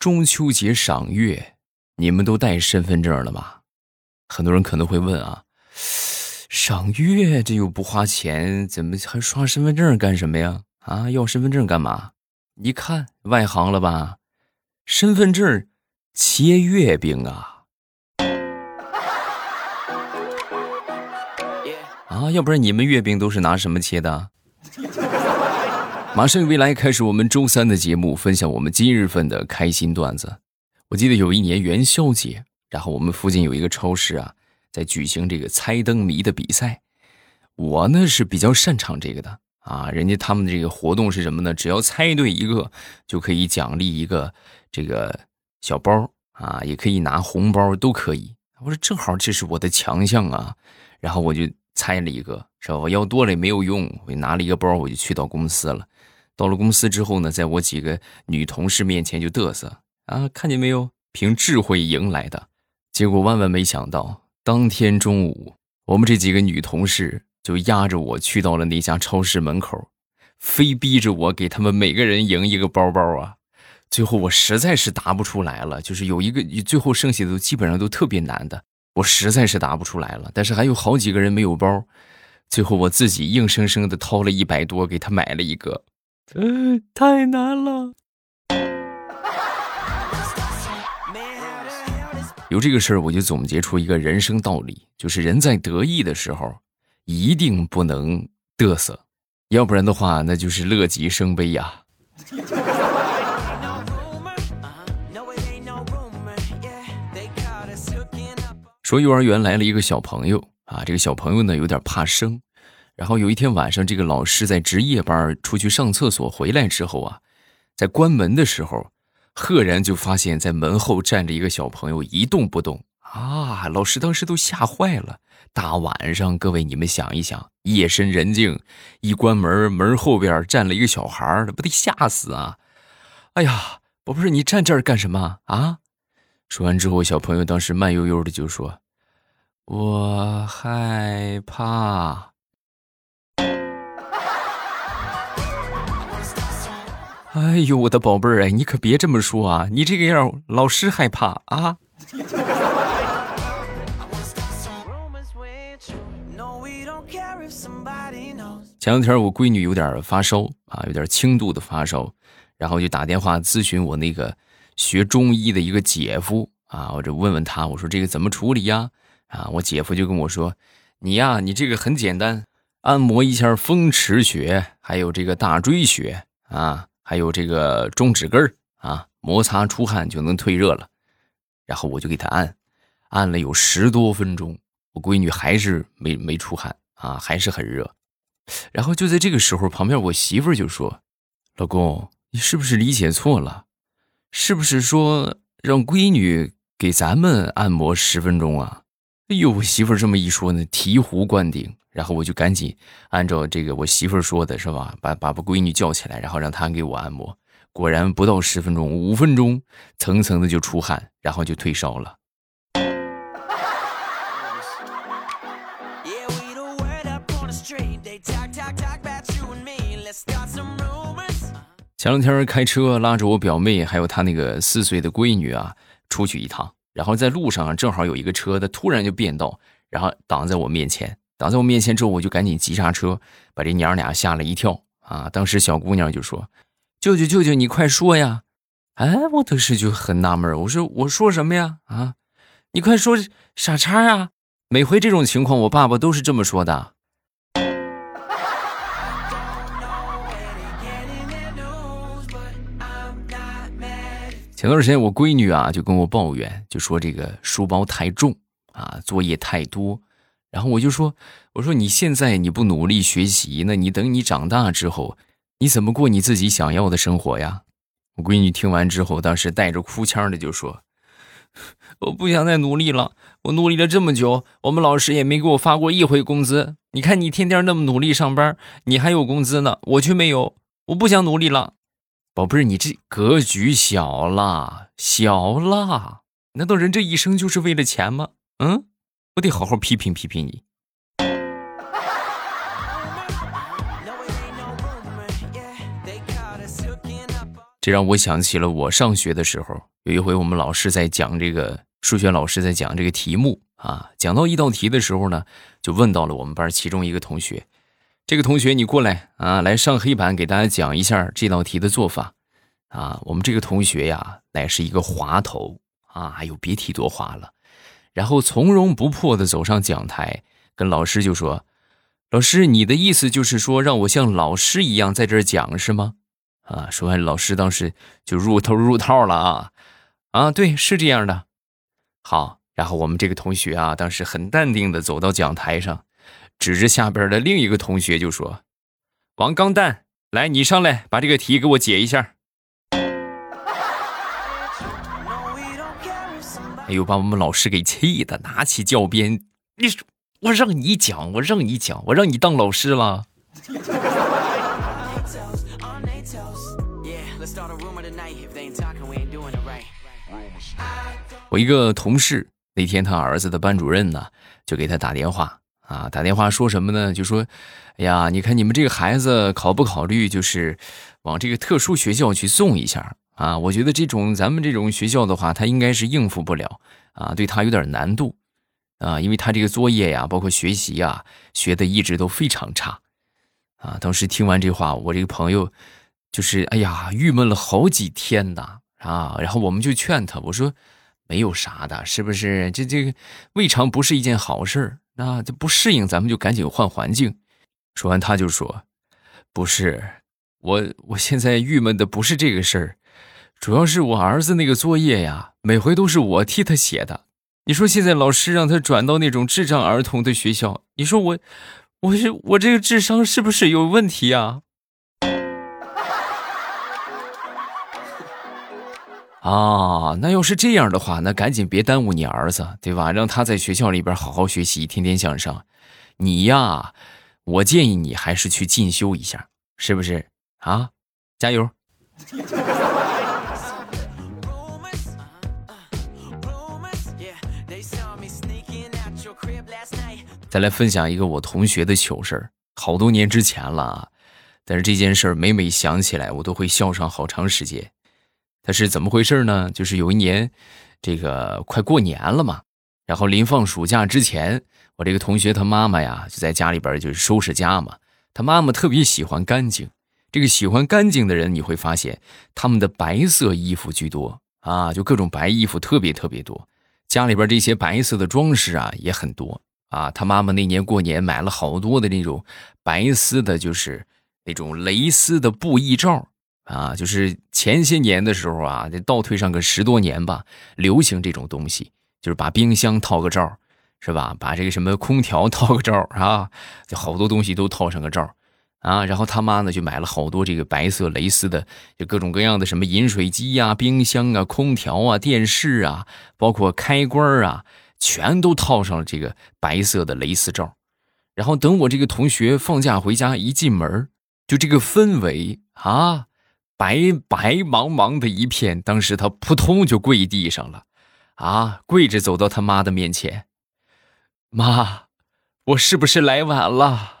中秋节赏月，你们都带身份证了吗？很多人可能会问啊，赏月这又不花钱，怎么还刷身份证干什么呀？啊，要身份证干嘛？一看外行了吧？身份证切月饼啊！啊，要不然你们月饼都是拿什么切的？马上与未来开始我们周三的节目，分享我们今日份的开心段子。我记得有一年元宵节，然后我们附近有一个超市啊，在举行这个猜灯谜的比赛。我呢是比较擅长这个的啊，人家他们这个活动是什么呢？只要猜对一个，就可以奖励一个这个小包啊，也可以拿红包，都可以。我说正好这是我的强项啊，然后我就猜了一个，是吧？我要多了也没有用，我就拿了一个包，我就去到公司了。到了公司之后呢，在我几个女同事面前就嘚瑟啊，看见没有，凭智慧赢来的。结果万万没想到，当天中午，我们这几个女同事就压着我去到了那家超市门口，非逼着我给他们每个人赢一个包包啊。最后我实在是答不出来了，就是有一个最后剩下的都基本上都特别难的，我实在是答不出来了。但是还有好几个人没有包，最后我自己硬生生的掏了一百多给他买了一个。嗯，太难了。有这个事儿，我就总结出一个人生道理，就是人在得意的时候，一定不能嘚瑟，要不然的话，那就是乐极生悲呀。说幼儿园来了一个小朋友啊，这个小朋友呢有点怕生。然后有一天晚上，这个老师在值夜班出去上厕所回来之后啊，在关门的时候，赫然就发现，在门后站着一个小朋友一动不动啊！老师当时都吓坏了。大晚上，各位你们想一想，夜深人静，一关门，门后边站了一个小孩，不得吓死啊！哎呀，宝贝儿，你站这儿干什么啊？说完之后，小朋友当时慢悠悠的就说：“我害怕。”哎呦，我的宝贝儿哎，你可别这么说啊！你这个样，老师害怕啊。前两天我闺女有点发烧啊，有点轻度的发烧，然后就打电话咨询我那个学中医的一个姐夫啊，我就问问他，我说这个怎么处理呀？啊，我姐夫就跟我说，你呀，你这个很简单，按摩一下风池穴，还有这个大椎穴啊。还有这个中指根啊，摩擦出汗就能退热了。然后我就给他按，按了有十多分钟，我闺女还是没没出汗啊，还是很热。然后就在这个时候，旁边我媳妇就说：“老公，你是不是理解错了？是不是说让闺女给咱们按摩十分钟啊？”哎呦，我媳妇这么一说呢，醍醐灌顶。然后我就赶紧按照这个我媳妇儿说的，是吧？把把把闺女叫起来，然后让她给我按摩。果然不到十分钟，五分钟，层层的就出汗，然后就退烧了。前两天开车拉着我表妹还有她那个四岁的闺女啊出去一趟，然后在路上正好有一个车，它突然就变道，然后挡在我面前。挡在我面前之后，我就赶紧急刹车，把这娘俩吓了一跳啊！当时小姑娘就说：“舅舅，舅舅，你快说呀！”哎，我当时就很纳闷，我说：“我说什么呀？啊，你快说傻叉啊！”每回这种情况，我爸爸都是这么说的。前段时间我闺女啊就跟我抱怨，就说这个书包太重啊，作业太多。然后我就说：“我说你现在你不努力学习，那你等你长大之后，你怎么过你自己想要的生活呀？”我闺女听完之后，当时带着哭腔的就说：“ 我不想再努力了，我努力了这么久，我们老师也没给我发过一回工资。你看你天天那么努力上班，你还有工资呢，我却没有。我不想努力了，宝贝，你这格局小了，小了。难道人这一生就是为了钱吗？嗯？”我得好好批评批评你。这让我想起了我上学的时候，有一回我们老师在讲这个数学老师在讲这个题目啊，讲到一道题的时候呢，就问到了我们班其中一个同学，这个同学你过来啊，来上黑板给大家讲一下这道题的做法啊。我们这个同学呀，乃是一个滑头啊，哎呦别提多滑了，然后从容不迫的走上讲台，跟老师就说：“老师，你的意思就是说让我像老师一样在这儿讲是吗？”啊！说完，老师当时就入头入套了啊！啊，对，是这样的。好，然后我们这个同学啊，当时很淡定的走到讲台上，指着下边的另一个同学就说：“王钢蛋，来，你上来把这个题给我解一下。”哎呦，把我们老师给气的，拿起教鞭，你说我让你讲，我让你讲，我让你当老师了。我一个同事那天他儿子的班主任呢，就给他打电话啊，打电话说什么呢？就说，哎呀，你看你们这个孩子考不考虑就是往这个特殊学校去送一下啊？我觉得这种咱们这种学校的话，他应该是应付不了啊，对他有点难度啊，因为他这个作业呀，包括学习呀，学的一直都非常差啊。当时听完这话，我这个朋友就是哎呀，郁闷了好几天呐啊。然后我们就劝他，我说。没有啥的，是不是？这这个未尝不是一件好事儿。那这不适应，咱们就赶紧换环境。说完，他就说：“不是，我我现在郁闷的不是这个事儿，主要是我儿子那个作业呀，每回都是我替他写的。你说现在老师让他转到那种智障儿童的学校，你说我，我是我这个智商是不是有问题啊？” 啊，那要是这样的话，那赶紧别耽误你儿子，对吧？让他在学校里边好好学习，天天向上。你呀，我建议你还是去进修一下，是不是？啊，加油！再来分享一个我同学的糗事儿，好多年之前了啊，但是这件事儿每每想起来，我都会笑上好长时间。他是怎么回事呢？就是有一年，这个快过年了嘛，然后临放暑假之前，我这个同学他妈妈呀就在家里边就是收拾家嘛。他妈妈特别喜欢干净，这个喜欢干净的人你会发现，他们的白色衣服居多啊，就各种白衣服特别特别多。家里边这些白色的装饰啊也很多啊。他妈妈那年过年买了好多的那种白丝的，就是那种蕾丝的布艺罩。啊，就是前些年的时候啊，得倒退上个十多年吧，流行这种东西，就是把冰箱套个罩，是吧？把这个什么空调套个罩啊，就好多东西都套上个罩啊。然后他妈呢，就买了好多这个白色蕾丝的，就各种各样的什么饮水机呀、冰箱啊、空调啊、电视啊，包括开关啊，全都套上了这个白色的蕾丝罩。然后等我这个同学放假回家一进门，就这个氛围啊。白白茫茫的一片，当时他扑通就跪地上了，啊，跪着走到他妈的面前，妈，我是不是来晚了？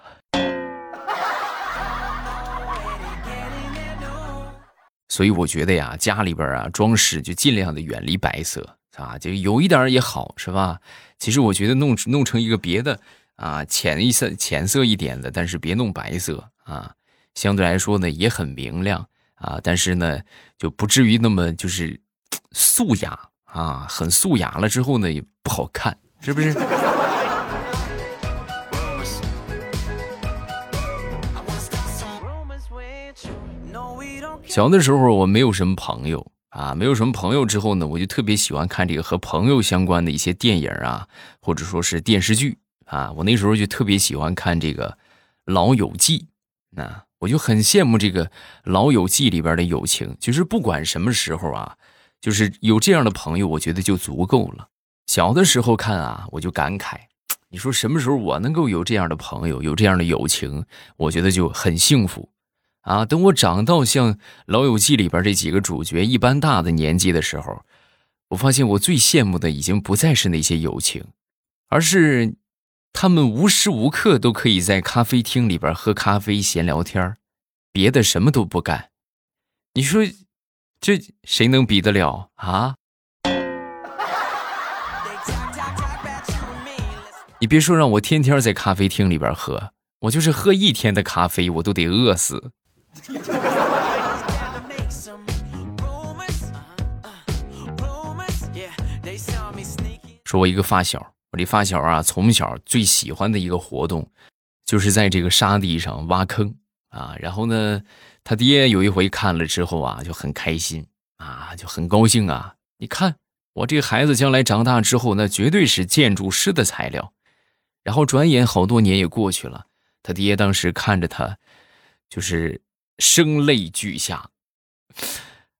所以我觉得呀，家里边啊装饰就尽量的远离白色啊，就有一点也好，是吧？其实我觉得弄弄成一个别的啊，浅一色、浅色一点的，但是别弄白色啊，相对来说呢也很明亮。啊，但是呢，就不至于那么就是素雅啊，很素雅了之后呢，也不好看，是不是？小的时候我没有什么朋友啊，没有什么朋友之后呢，我就特别喜欢看这个和朋友相关的一些电影啊，或者说是电视剧啊。我那时候就特别喜欢看这个《老友记》啊。我就很羡慕这个《老友记》里边的友情，就是不管什么时候啊，就是有这样的朋友，我觉得就足够了。小的时候看啊，我就感慨，你说什么时候我能够有这样的朋友，有这样的友情，我觉得就很幸福啊。等我长到像《老友记》里边这几个主角一般大的年纪的时候，我发现我最羡慕的已经不再是那些友情，而是。他们无时无刻都可以在咖啡厅里边喝咖啡、闲聊天别的什么都不干。你说，这谁能比得了啊？你别说让我天天在咖啡厅里边喝，我就是喝一天的咖啡，我都得饿死。说我一个发小，我这发小啊，从小最喜欢的一个活动，就是在这个沙地上挖坑啊。然后呢，他爹有一回看了之后啊，就很开心啊，就很高兴啊。你看我这个孩子将来长大之后，那绝对是建筑师的材料。然后转眼好多年也过去了，他爹当时看着他，就是声泪俱下。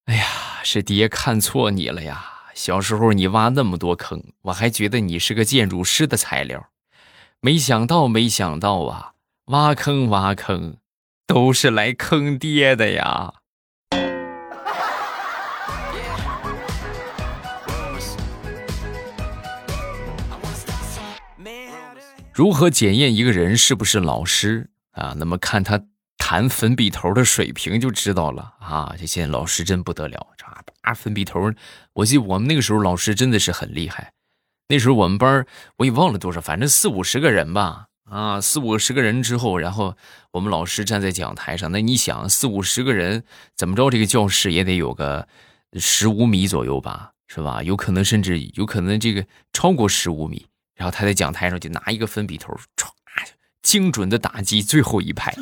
哎呀，是爹看错你了呀！小时候你挖那么多坑，我还觉得你是个建筑师的材料，没想到，没想到啊！挖坑挖坑，都是来坑爹的呀！如何检验一个人是不是老师啊？那么看他弹粉笔头的水平就知道了啊！这现在老师真不得了，啊，粉笔头，我记得我们那个时候老师真的是很厉害。那时候我们班我也忘了多少，反正四五十个人吧，啊，四五十个人之后，然后我们老师站在讲台上，那你想四五十个人怎么着，这个教室也得有个十五米左右吧，是吧？有可能甚至有可能这个超过十五米。然后他在讲台上就拿一个粉笔头，唰，精准的打击最后一排。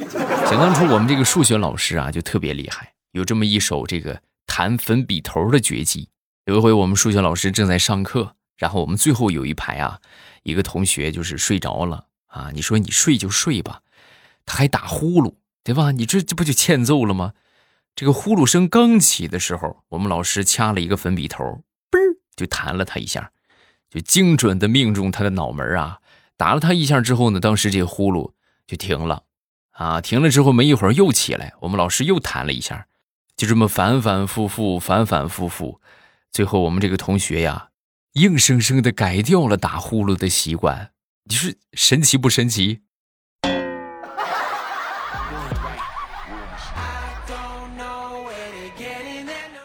想当初我们这个数学老师啊，就特别厉害，有这么一手这个弹粉笔头的绝技。有一回我们数学老师正在上课，然后我们最后有一排啊，一个同学就是睡着了啊。你说你睡就睡吧，他还打呼噜，对吧？你这这不就欠揍了吗？这个呼噜声刚起的时候，我们老师掐了一个粉笔头，嘣就弹了他一下。就精准的命中他的脑门啊！打了他一下之后呢，当时这个呼噜就停了，啊，停了之后没一会儿又起来，我们老师又弹了一下，就这么反反复复，反反复复，最后我们这个同学呀，硬生生的改掉了打呼噜的习惯，你说神奇不神奇？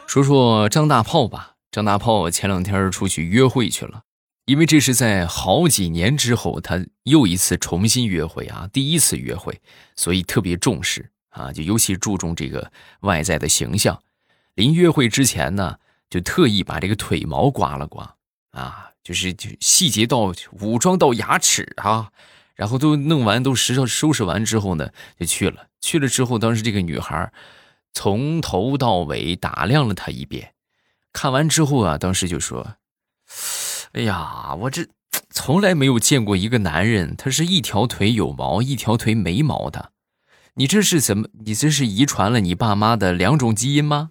说说张大炮吧，张大炮前两天出去约会去了。因为这是在好几年之后，他又一次重新约会啊，第一次约会，所以特别重视啊，就尤其注重这个外在的形象。临约会之前呢，就特意把这个腿毛刮了刮啊，就是就细节到武装到牙齿啊，然后都弄完，都拾收拾完之后呢，就去了。去了之后，当时这个女孩从头到尾打量了他一遍，看完之后啊，当时就说。哎呀，我这从来没有见过一个男人，他是一条腿有毛，一条腿没毛的。你这是怎么？你这是遗传了你爸妈的两种基因吗？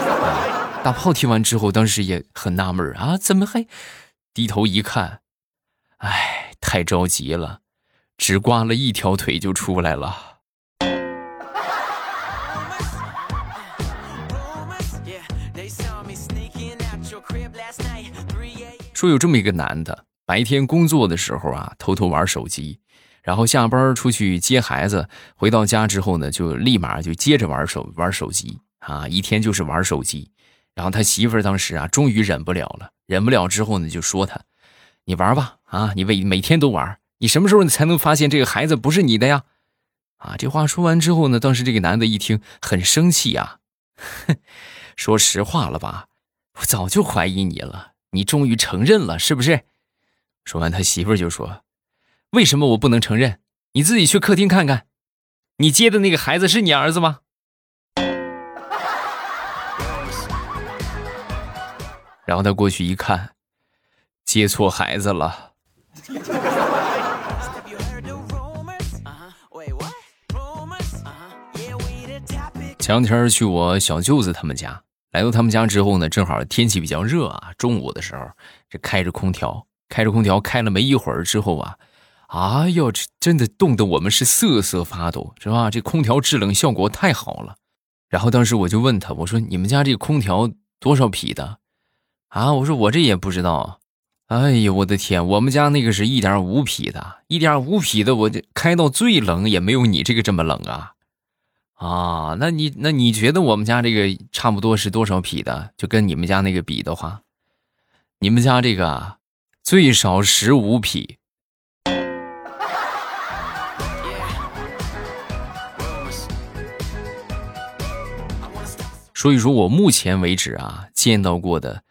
大炮听完之后，当时也很纳闷啊，怎么还低头一看？哎，太着急了，只刮了一条腿就出来了。说有这么一个男的，白天工作的时候啊，偷偷玩手机，然后下班出去接孩子，回到家之后呢，就立马就接着玩手玩手机啊，一天就是玩手机。然后他媳妇儿当时啊，终于忍不了了，忍不了之后呢，就说他：“你玩吧，啊，你每每天都玩，你什么时候你才能发现这个孩子不是你的呀？”啊，这话说完之后呢，当时这个男的一听很生气啊，哼 说实话了吧，我早就怀疑你了。你终于承认了，是不是？说完，他媳妇儿就说：“为什么我不能承认？你自己去客厅看看，你接的那个孩子是你儿子吗？”然后他过去一看，接错孩子了。前两天去我小舅子他们家。来到他们家之后呢，正好天气比较热啊，中午的时候这开着空调，开着空调开了没一会儿之后啊，哎呦，这真的冻得我们是瑟瑟发抖，是吧？这空调制冷效果太好了。然后当时我就问他，我说你们家这空调多少匹的？啊，我说我这也不知道。哎呦，我的天，我们家那个是一点五匹的，一点五匹的，我这开到最冷也没有你这个这么冷啊。啊，那你那你觉得我们家这个差不多是多少匹的？就跟你们家那个比的话，你们家这个最少十五匹。所以说我目前为止啊，见到过的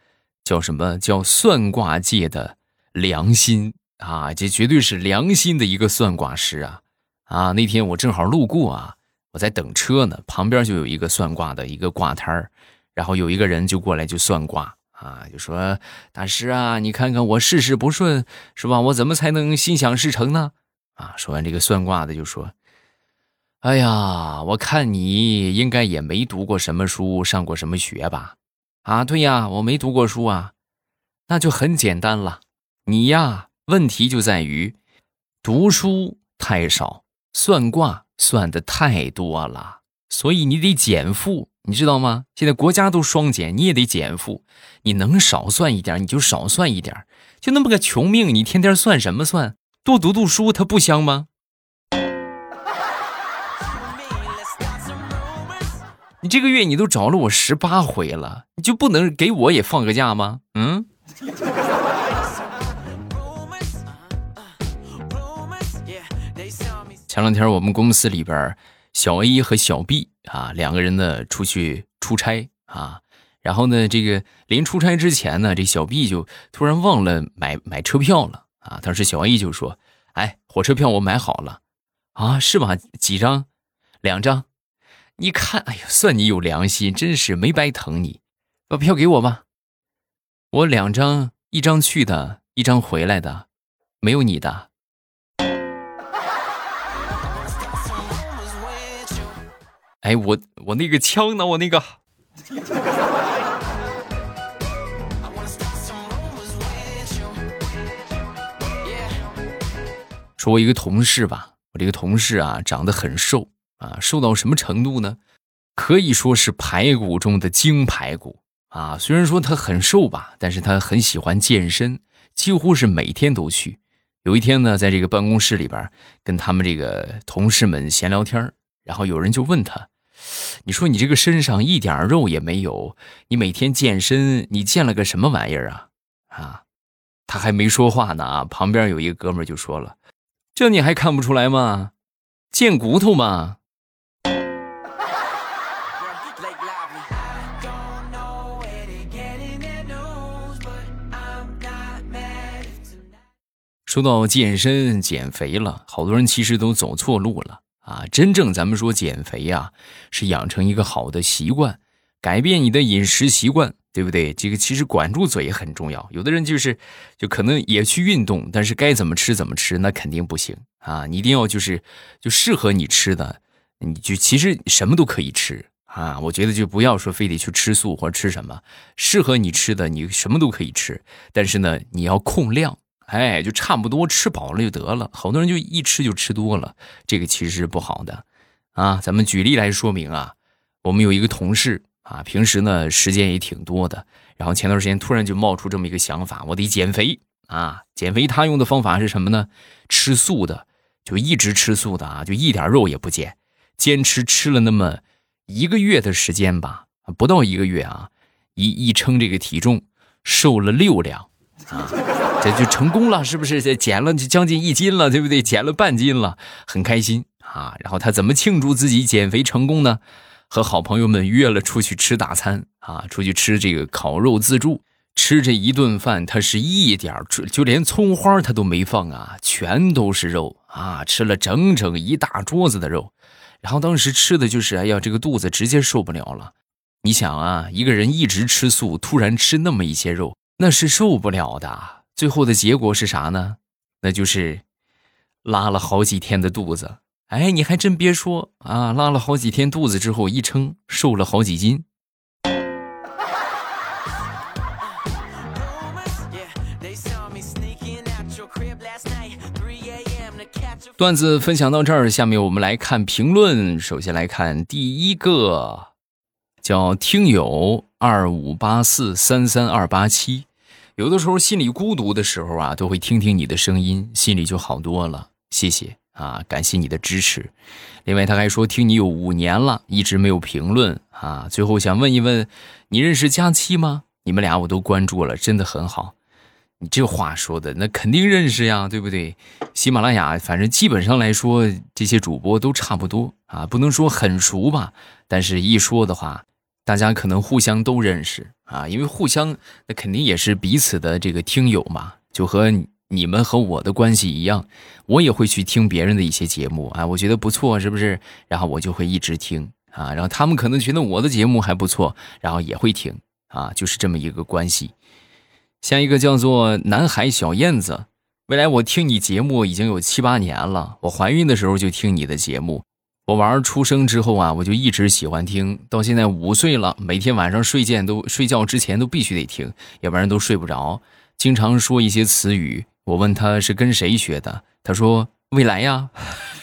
叫什么叫算卦界的良心啊，这绝对是良心的一个算卦师啊啊！那天我正好路过啊，我在等车呢，旁边就有一个算卦的一个卦摊儿，然后有一个人就过来就算卦啊，就说大师啊，你看看我事事不顺是吧？我怎么才能心想事成呢？啊，说完这个算卦的就说。哎呀，我看你应该也没读过什么书，上过什么学吧？啊，对呀，我没读过书啊。那就很简单了，你呀，问题就在于读书太少，算卦算的太多了，所以你得减负，你知道吗？现在国家都双减，你也得减负。你能少算一点，你就少算一点。就那么个穷命，你天天算什么算？多读读书，它不香吗？你这个月你都找了我十八回了，你就不能给我也放个假吗？嗯。前两天我们公司里边，小 A 和小 B 啊两个人呢出去出差啊，然后呢这个临出差之前呢，这小 B 就突然忘了买买车票了啊。当时小 A 就说：“哎，火车票我买好了啊，是吗？几张？两张。”你看，哎呀，算你有良心，真是没白疼你，把票给我吧。我两张，一张去的，一张回来的，没有你的。哎，我我那个枪呢？我那个。说，我一个同事吧，我这个同事啊，长得很瘦。啊，瘦到什么程度呢？可以说是排骨中的精排骨啊！虽然说他很瘦吧，但是他很喜欢健身，几乎是每天都去。有一天呢，在这个办公室里边，跟他们这个同事们闲聊天然后有人就问他：“你说你这个身上一点肉也没有，你每天健身，你健了个什么玩意儿啊？”啊，他还没说话呢啊，旁边有一个哥们就说了：“这你还看不出来吗？健骨头嘛。”说到健身减肥了，好多人其实都走错路了啊！真正咱们说减肥呀，是养成一个好的习惯，改变你的饮食习惯，对不对？这个其实管住嘴很重要。有的人就是，就可能也去运动，但是该怎么吃怎么吃，那肯定不行啊！你一定要就是就适合你吃的，你就其实什么都可以吃啊！我觉得就不要说非得去吃素或者吃什么，适合你吃的你什么都可以吃，但是呢，你要控量。哎，就差不多吃饱了就得了。好多人就一吃就吃多了，这个其实是不好的，啊。咱们举例来说明啊。我们有一个同事啊，平时呢时间也挺多的，然后前段时间突然就冒出这么一个想法，我得减肥啊。减肥他用的方法是什么呢？吃素的，就一直吃素的啊，就一点肉也不减，坚持吃了那么一个月的时间吧，不到一个月啊，一一称这个体重，瘦了六两啊。这就成功了，是不是？这减了将近一斤了，对不对？减了半斤了，很开心啊。然后他怎么庆祝自己减肥成功呢？和好朋友们约了出去吃大餐啊，出去吃这个烤肉自助。吃这一顿饭，他是一点就就连葱花他都没放啊，全都是肉啊，吃了整整一大桌子的肉。然后当时吃的就是，哎呀，这个肚子直接受不了了。你想啊，一个人一直吃素，突然吃那么一些肉，那是受不了的。最后的结果是啥呢？那就是拉了好几天的肚子。哎，你还真别说啊，拉了好几天肚子之后一称，瘦了好几斤。段子分享到这儿，下面我们来看评论。首先来看第一个，叫听友二五八四三三二八七。有的时候心里孤独的时候啊，都会听听你的声音，心里就好多了。谢谢啊，感谢你的支持。另外他还说听你有五年了，一直没有评论啊。最后想问一问，你认识佳期吗？你们俩我都关注了，真的很好。你这话说的那肯定认识呀，对不对？喜马拉雅反正基本上来说，这些主播都差不多啊，不能说很熟吧，但是一说的话，大家可能互相都认识啊，因为互相那肯定也是彼此的这个听友嘛，就和你们和我的关系一样，我也会去听别人的一些节目啊，我觉得不错，是不是？然后我就会一直听啊，然后他们可能觉得我的节目还不错，然后也会听啊，就是这么一个关系。像一个叫做南海小燕子，未来我听你节目已经有七八年了。我怀孕的时候就听你的节目，我娃儿出生之后啊，我就一直喜欢听，到现在五岁了，每天晚上睡觉都睡觉之前都必须得听，要不然都睡不着。经常说一些词语，我问他是跟谁学的，他说未来呀。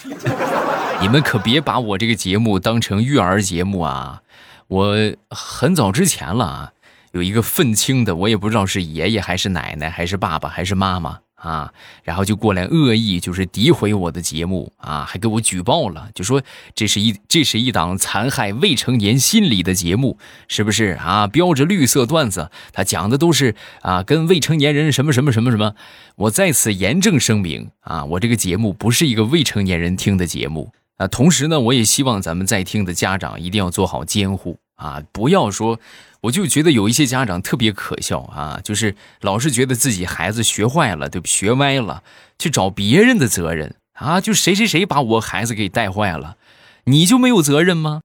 你们可别把我这个节目当成育儿节目啊！我很早之前了啊。有一个愤青的，我也不知道是爷爷还是奶奶还是爸爸还是妈妈啊，然后就过来恶意就是诋毁我的节目啊，还给我举报了，就说这是一这是一档残害未成年心理的节目，是不是啊？标着绿色段子，他讲的都是啊跟未成年人什么什么什么什么。我在此严正声明啊，我这个节目不是一个未成年人听的节目啊。同时呢，我也希望咱们在听的家长一定要做好监护啊，不要说。我就觉得有一些家长特别可笑啊，就是老是觉得自己孩子学坏了，对不？学歪了，去找别人的责任啊，就谁谁谁把我孩子给带坏了，你就没有责任吗？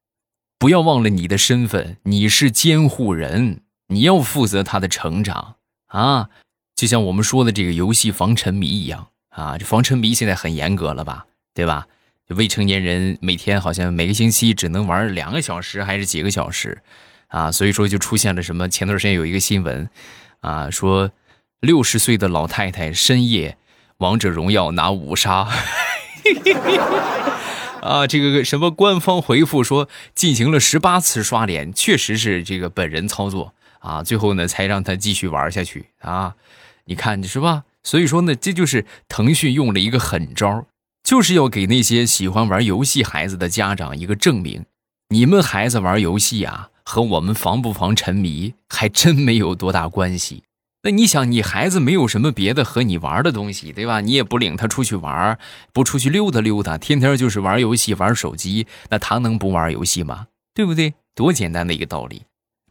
不要忘了你的身份，你是监护人，你要负责他的成长啊。就像我们说的这个游戏防沉迷一样啊，这防沉迷现在很严格了吧，对吧？未成年人每天好像每个星期只能玩两个小时还是几个小时。啊，所以说就出现了什么？前段时间有一个新闻，啊，说六十岁的老太太深夜王者荣耀拿五杀，啊，这个什么官方回复说进行了十八次刷脸，确实是这个本人操作啊，最后呢才让他继续玩下去啊，你看是吧？所以说呢，这就是腾讯用了一个狠招，就是要给那些喜欢玩游戏孩子的家长一个证明，你们孩子玩游戏啊。和我们防不防沉迷还真没有多大关系。那你想，你孩子没有什么别的和你玩的东西，对吧？你也不领他出去玩，不出去溜达溜达，天天就是玩游戏、玩手机，那他能不玩游戏吗？对不对？多简单的一个道理，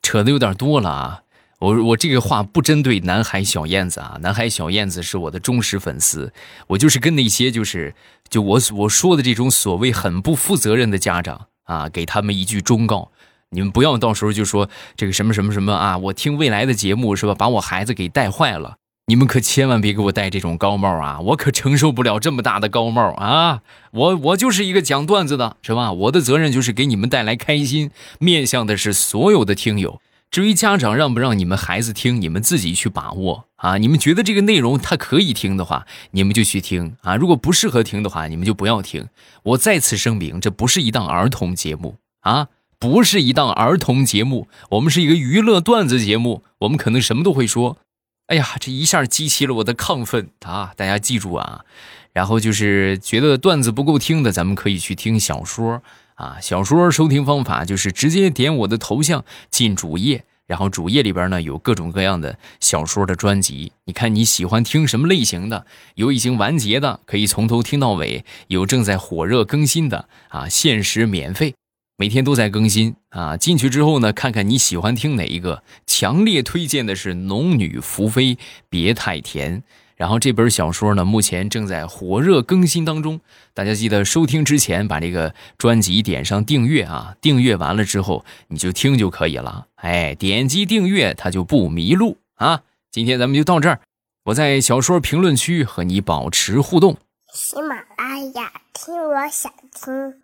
扯的有点多了啊！我我这个话不针对南海小燕子啊，南海小燕子是我的忠实粉丝，我就是跟那些就是就我我说的这种所谓很不负责任的家长啊，给他们一句忠告。你们不要到时候就说这个什么什么什么啊！我听未来的节目是吧，把我孩子给带坏了。你们可千万别给我戴这种高帽啊！我可承受不了这么大的高帽啊！我我就是一个讲段子的，是吧？我的责任就是给你们带来开心，面向的是所有的听友。至于家长让不让你们孩子听，你们自己去把握啊！你们觉得这个内容他可以听的话，你们就去听啊！如果不适合听的话，你们就不要听。我再次声明，这不是一档儿童节目啊！不是一档儿童节目，我们是一个娱乐段子节目，我们可能什么都会说。哎呀，这一下激起了我的亢奋啊！大家记住啊，然后就是觉得段子不够听的，咱们可以去听小说啊。小说收听方法就是直接点我的头像进主页，然后主页里边呢有各种各样的小说的专辑。你看你喜欢听什么类型的？有已经完结的，可以从头听到尾；有正在火热更新的啊，限时免费。每天都在更新啊！进去之后呢，看看你喜欢听哪一个。强烈推荐的是《农女福妃别太甜》，然后这本小说呢，目前正在火热更新当中。大家记得收听之前把这个专辑点上订阅啊！订阅完了之后你就听就可以了。哎，点击订阅它就不迷路啊！今天咱们就到这儿，我在小说评论区和你保持互动。喜马拉雅听，我想听。